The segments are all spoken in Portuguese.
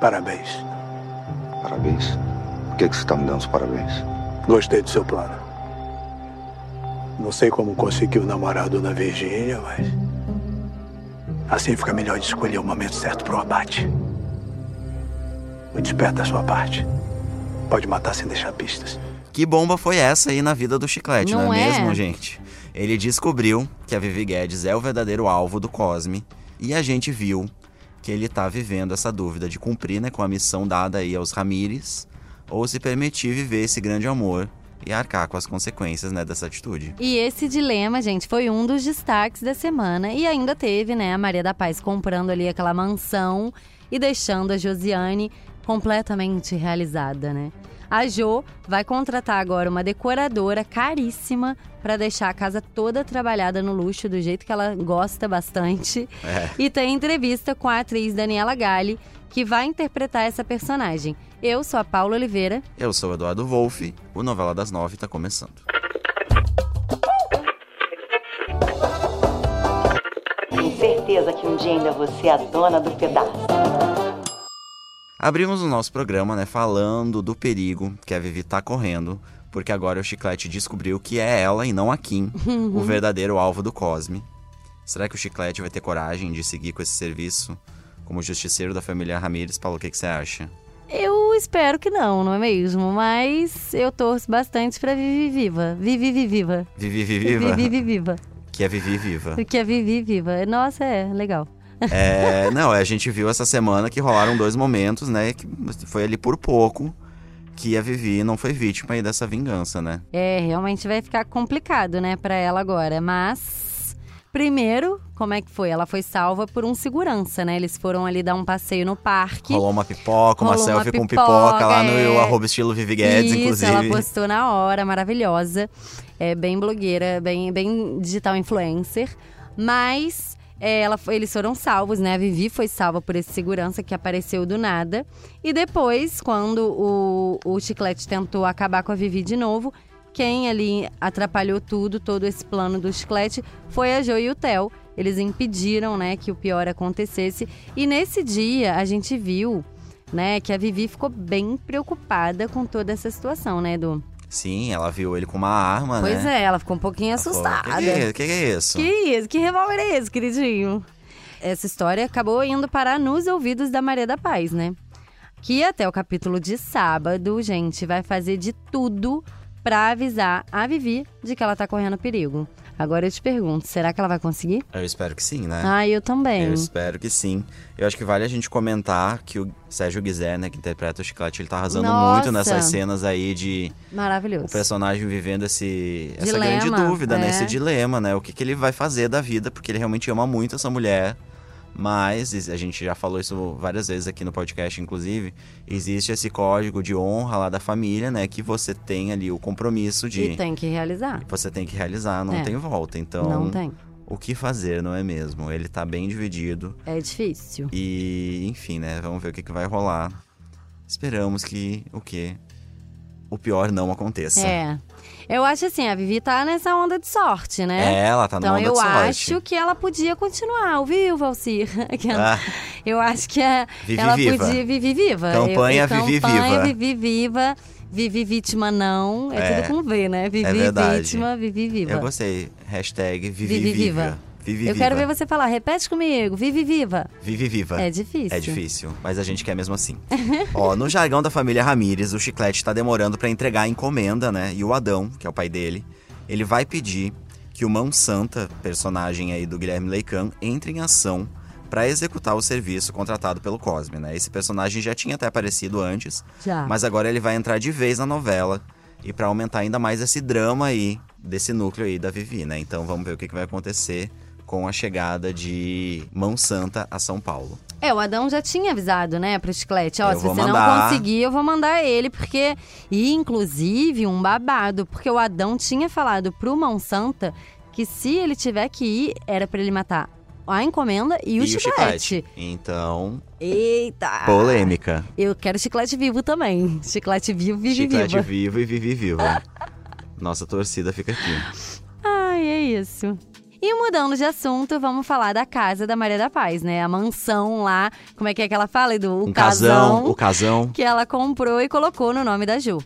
Parabéns. Parabéns. Por que, que você está me dando os parabéns? Gostei do seu plano. Não sei como conseguiu o namorado da Virgínia, mas. Assim fica melhor de escolher o momento certo pro abate. Muito esperto da sua parte. Pode matar sem deixar pistas. Que bomba foi essa aí na vida do Chiclete, não, Não é, é? mesmo, gente? Ele descobriu que a Vivi Guedes é o verdadeiro alvo do Cosme e a gente viu que ele tá vivendo essa dúvida de cumprir né, com a missão dada aí aos Ramires ou se permitir viver esse grande amor e arcar com as consequências né, dessa atitude. E esse dilema, gente, foi um dos destaques da semana. E ainda teve, né, a Maria da Paz comprando ali aquela mansão e deixando a Josiane completamente realizada, né? A Jo vai contratar agora uma decoradora caríssima para deixar a casa toda trabalhada no luxo do jeito que ela gosta bastante. É. E tem entrevista com a atriz Daniela Galli, que vai interpretar essa personagem. Eu sou a Paula Oliveira. Eu sou o Eduardo Wolff, o Novela das Nove tá começando. Tenho certeza que um dia ainda você é a dona do pedaço. Abrimos o nosso programa, né, falando do perigo que a Vivi tá correndo, porque agora o Chiclete descobriu que é ela e não a Kim, o verdadeiro alvo do Cosme. Será que o Chiclete vai ter coragem de seguir com esse serviço como justiceiro da família Ramírez? Paulo, o que, que você acha? Eu espero que não, não é mesmo? Mas eu torço bastante pra Vivi Viva. Vivi Vivi Viva. Vivi Viva? Vivi Viva. Que é Vivi Viva. Que é Vivi Viva? Nossa, é legal. É, não, a gente viu essa semana que rolaram dois momentos, né, que foi ali por pouco que a Vivi não foi vítima aí dessa vingança, né? É, realmente vai ficar complicado, né, pra ela agora. Mas, primeiro, como é que foi? Ela foi salva por um segurança, né? Eles foram ali dar um passeio no parque. Rolou uma pipoca, uma Rolou uma selfie com pipoca, pipoca lá no é. arroba estilo Vivi Guedes, Isso, inclusive. ela postou na hora, maravilhosa. É bem blogueira, bem, bem digital influencer. Mas é, ela, eles foram salvos, né? A Vivi foi salva por esse segurança que apareceu do nada. E depois, quando o, o Chiclete tentou acabar com a Vivi de novo, quem ali atrapalhou tudo, todo esse plano do Chiclete, foi a Jo e o Theo. Eles impediram, né, que o pior acontecesse. E nesse dia, a gente viu né, que a Vivi ficou bem preocupada com toda essa situação, né, Edu? Sim, ela viu ele com uma arma, Pois né? é, ela ficou um pouquinho Ela assustada. O que, que, é- que é isso? Que isso? Que revólver é esse, queridinho? Essa história acabou indo parar nos ouvidos da Maria da Paz, né? Que até o capítulo de sábado, gente, vai fazer de tudo pra avisar a Vivi de que ela tá correndo perigo. Agora eu te pergunto, será que ela vai conseguir? Eu espero que sim, né? Ah, eu também. Eu espero que sim. Eu acho que vale a gente comentar que o Sérgio Guizé, né, que interpreta o Chiclete, ele tá arrasando Nossa. muito nessas cenas aí de Maravilhoso. o personagem vivendo esse, essa grande dúvida, né? é. Esse dilema, né? O que, que ele vai fazer da vida, porque ele realmente ama muito essa mulher. Mas, a gente já falou isso várias vezes aqui no podcast, inclusive, existe esse código de honra lá da família, né? Que você tem ali o compromisso de. E tem que realizar. Você tem que realizar, não É. tem volta. Então, Não tem. o que fazer, não é mesmo? Ele tá bem dividido. É difícil. E, enfim, né? Vamos ver o que, que vai rolar. Esperamos que o quê? O pior não aconteça. É. Eu acho assim, a Vivi tá nessa onda de sorte, né? É, ela tá Então numa onda eu de sorte. acho que ela podia continuar, ouviu, Valcir? Aquela- Ah, Eu acho que a, Vivi ela viva. podia Vivi viva. Campanha eu, Vivi campanha viva. Vivi viva. Vivi vítima não. É, É. tudo com V, né? Vivi verdade. vítima, Vivi viva. eu gostei. Hashtag Vivi, Vivi Viva. viva. Vivi eu Viva. quero ver você falar, repete comigo, Vivi viva. Vivi Viva. É difícil. É difícil, mas a gente quer mesmo assim. Ó, no jargão da família Ramírez, o Chiclete tá demorando pra entregar a encomenda, né? E o Adão, que é o pai dele, ele vai pedir que o Mão Santa, personagem aí do Guilherme Leican, entre em ação pra executar o serviço contratado pelo Cosme, né? Esse personagem já tinha até aparecido antes, Já. mas agora ele vai entrar de vez na novela e pra aumentar ainda mais esse drama aí desse núcleo aí da Vivi, né? Então vamos ver o que que vai acontecer com a chegada de Mão Santa a São Paulo. É, o Adão já tinha avisado, né, pro Chiclete. Ó, Eu se você não mandar. conseguir, eu vou mandar ele, porque. E, inclusive, um babado, porque o Adão tinha falado pro Mão Santa que se ele tiver que ir, era pra ele matar a encomenda e o chiclete. Então, Eita! polêmica. Eu quero chiclete vivo também. Chiclete vivo, vive Chiclete viva. vivo e vive viva. Nossa torcida fica aqui. Ai, é isso. E mudando de assunto, vamos falar da casa da Maria da Paz, né? A mansão lá, como é que é que ela fala, Edu? O Um casão, o casão casão. que ela comprou e colocou no nome da Ju.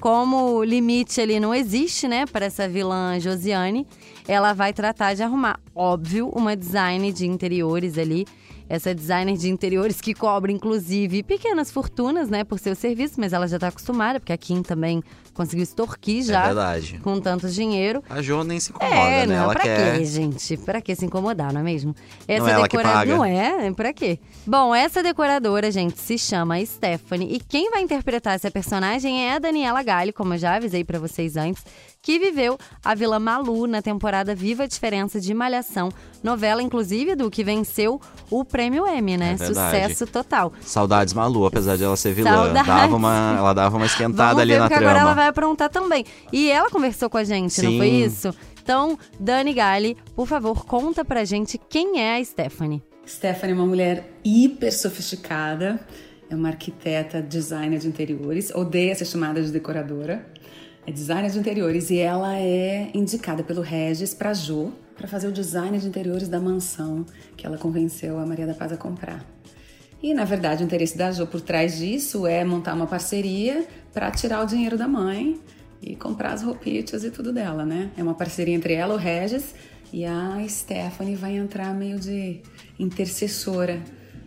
Como limite ali não existe, né, para essa vilã Josiane, ela vai tratar de arrumar, óbvio, uma design de interiores ali. Essa designer de interiores que cobra, inclusive, pequenas fortunas, né, por seu serviço, mas ela já tá acostumada, porque a Kim também conseguiu extorquir É já verdade. com tanto dinheiro. A Jo nem se incomoda, É, né? não, Ela pra quer. quê, gente? Pra que se incomodar, não é mesmo? Não é paga. Não é? Pra quê? Bom, essa decoradora, gente, se chama Stephanie. E quem vai interpretar essa personagem é a Daniela Galli, como eu já avisei pra vocês antes, que viveu a Vila Malu na temporada Viva a Diferença de Malhação. Novela, inclusive, do que venceu o prêmio M, né? É. Sucesso total. Saudades Malu, apesar de ela ser vilã. Saudades. Dava uma, ela dava uma esquentada Vamos ali ver na porque agora ela trama. vai aprontar também. E ela conversou com a gente, não Sim. foi isso? Então, Dani Galli, por favor, conta pra gente quem é a Stephanie. Stephanie é uma mulher hiper sofisticada, é uma arquiteta, designer de interiores, odeia ser chamada de decoradora, é designer de interiores e ela é indicada pelo Regis para Jo para fazer o design de interiores da mansão que ela convenceu a Maria da Paz a comprar. E na verdade o interesse da Jo por trás disso é montar uma parceria para tirar o dinheiro da mãe e comprar as roupitas e tudo dela, né? É uma parceria entre ela, o Regis, e a Stephanie vai entrar meio de intercessora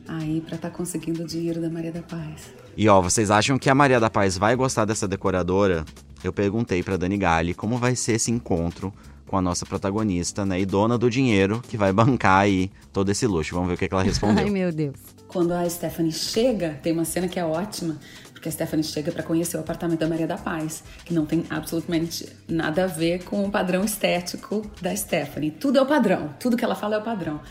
aí para estar conseguindo o dinheiro da Maria da Paz. E ó, vocês acham que a Maria da Paz vai gostar dessa decoradora? Eu perguntei pra Dani Galli como vai ser esse encontro com a nossa protagonista, né? E dona do dinheiro que vai bancar aí todo esse luxo. Vamos ver o que, que ela respondeu. Ai, meu Deus. Quando a Stephanie chega, tem uma cena que é ótima, porque a Stephanie chega para conhecer o apartamento da Maria da Paz, que não tem absolutamente nada a ver com o padrão estético da Stephanie. Tudo é o padrão, tudo que ela fala é o padrão.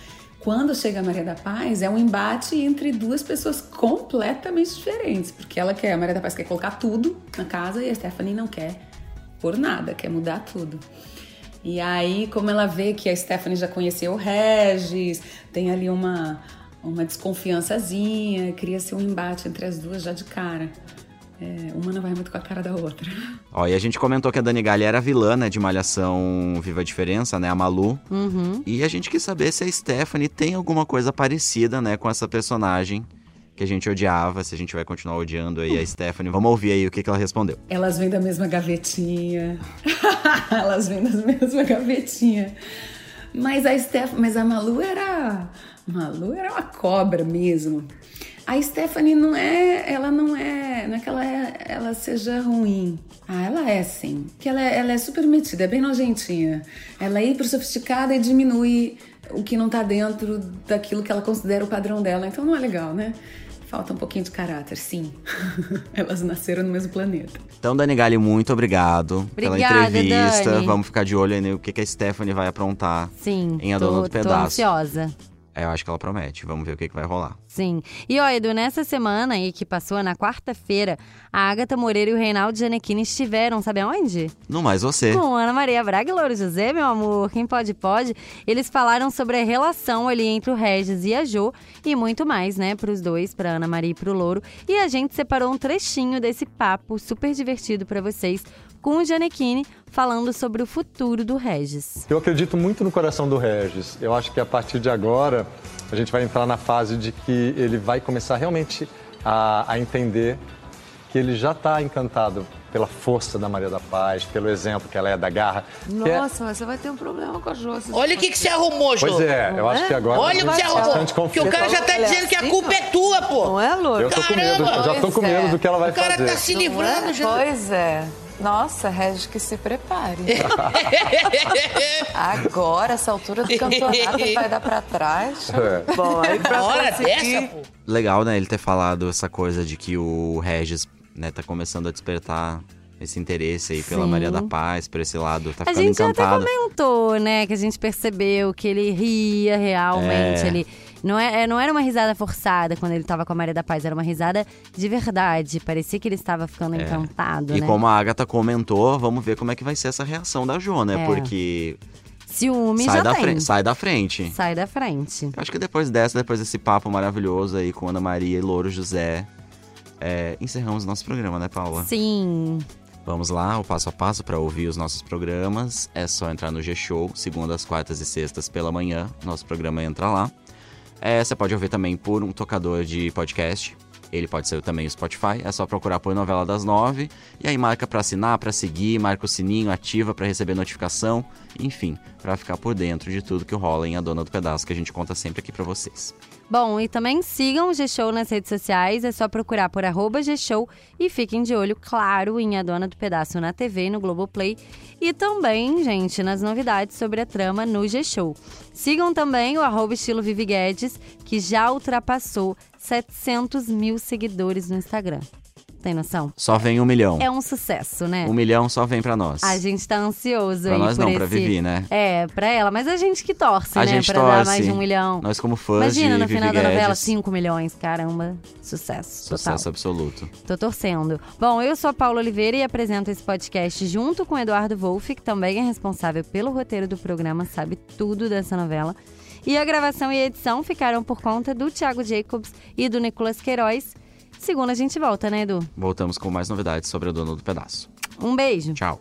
Quando chega a Maria da Paz, é um embate entre duas pessoas completamente diferentes, porque ela quer, a Maria da Paz quer colocar tudo na casa e a Stephanie não quer por nada, quer mudar tudo. E aí, como ela vê que a Stephanie já conheceu o Regis, tem ali uma, uma desconfiançazinha, cria-se um embate entre as duas já de cara. É, uma não vai muito com a cara da outra. Ó, e a gente comentou que a Dani Galli era vilã, né, de Malhação Viva a Diferença, né, a Malu. Uhum. E a gente quis saber se a Stephanie tem alguma coisa parecida, né, com essa personagem que a gente odiava, se a gente vai continuar odiando aí a Stephanie. Vamos ouvir aí o que, que ela respondeu. Elas vêm da mesma gavetinha. Elas vêm da mesma gavetinha. Mas a Steph, mas a Malu era, Malu era uma cobra mesmo. A Stephanie não é, ela não é, não é que ela, é, ela seja ruim. Ah, ela é sim. Que ela é, ela é super metida, é bem nojentinha. Ela é hiper sofisticada e diminui o que não tá dentro daquilo que ela considera o padrão dela. Então não é legal, né? Falta um pouquinho de caráter, sim. Elas nasceram no mesmo planeta. Então, Dani Galli, muito obrigado pela Obrigada, entrevista. Dani. Vamos ficar de olho aí no que, que a Stephanie vai aprontar. Sim, Em A tô, Dona do tô Pedaço. ansiosa. É, eu acho que ela promete. Vamos ver o que, que vai rolar. Sim. E ó, Edu, nessa semana aí que passou, na quarta-feira, a Agatha Moreira e o Reinaldo Giannettini estiveram, sabe aonde? No Mais Você. Com Ana Maria Braga e Louro José, meu amor, quem pode, pode. Eles falaram sobre a relação ali entre o Regis e a Jo e muito mais, né, pros dois, pra Ana Maria e pro Louro. E a gente separou um trechinho desse papo super divertido pra vocês com o Giannettini falando sobre o futuro do Regis. Eu acredito muito no coração do Regis. Eu acho que a partir de agora a gente vai entrar na fase de que ele vai começar realmente a, a entender que ele já está encantado pela força da Maria da Paz, pelo exemplo que ela é da garra. é- Nossa, mas você vai ter um problema com a Jô. Olha o que, que você arrumou, Jô. Pois é, eu acho que agora Olha o que você bastante arrumou. Que confiança. o cara já tá dizendo que a culpa é tua, pô. Não é, Lu? Eu tô com medo, eu já tô com é. medo do que ela vai O cara fazer. tá se Não livrando é? já. Pois é. Nossa, Regis, que se prepare. Agora, essa altura do campeonato, ele vai dar pra trás. É. Bom, aí pra hora conseguir- dessa, pô. Legal, né, ele ter falado essa coisa de que o Regis, né, tá começando a despertar esse interesse aí pela Sim. Maria da Paz, por esse lado, tá A ficando gente encantado. até comentou, né, que a gente percebeu que ele ria realmente. É. Ele não, é, não era uma risada forçada quando ele tava com a Maria da Paz, era uma risada de verdade. Parecia que ele estava ficando encantado, É. E né? como a Agatha comentou, vamos ver como é que vai ser essa reação da Jo, né? É. Porque Ciúme sai já da, tem. frente, sai da frente. Sai da frente. Acho que depois dessa, depois desse papo maravilhoso aí com Ana Maria e Louro José, é, encerramos nosso programa, né, Paula? Sim. Vamos lá, o passo a passo para ouvir os nossos programas. É só entrar no G-Show, segundas, quartas e sextas pela manhã. Nosso programa entra lá. É, você pode ouvir também por um tocador de podcast. Ele pode ser também o Spotify. É só procurar por Novela das Nove. E aí marca para assinar, para seguir, marca o sininho, ativa para receber notificação. Enfim, para ficar por dentro de tudo que rola em A Dona do Pedaço, que a gente conta sempre aqui para vocês. Bom, e também sigam o G-Show nas redes sociais, é só procurar por arroba G-Show e fiquem de olho, claro, em A Dona do Pedaço na TV, no Globoplay e também, gente, nas novidades sobre a trama no G-Show. Sigam também o arroba estilo Vivi Guedes, que já ultrapassou 700 mil seguidores no Instagram. Tem noção? Só vem um milhão. É um sucesso, né? Um milhão só vem pra nós. A gente tá ansioso Pra aí nós por não, esse... pra Vivi, né? É, pra ela. Mas a gente que torce, A né? gente pra dar torce. mais de um milhão. Nós como fãs Imagina, de no Vivi final da novela, Guedes. 5 milhões. Caramba, sucesso, total. Sucesso absoluto. Tô torcendo. Bom, eu sou a Paula Oliveira e apresento esse podcast junto com o Eduardo Wolff, que também é responsável pelo roteiro do programa, sabe tudo dessa novela. E a gravação e a edição ficaram por conta do Thiago Jacobs e do Nicolas Queiroz. Segunda a gente volta, né, Edu? Voltamos com mais novidades sobre a Dona do Pedaço. Um beijo. Tchau.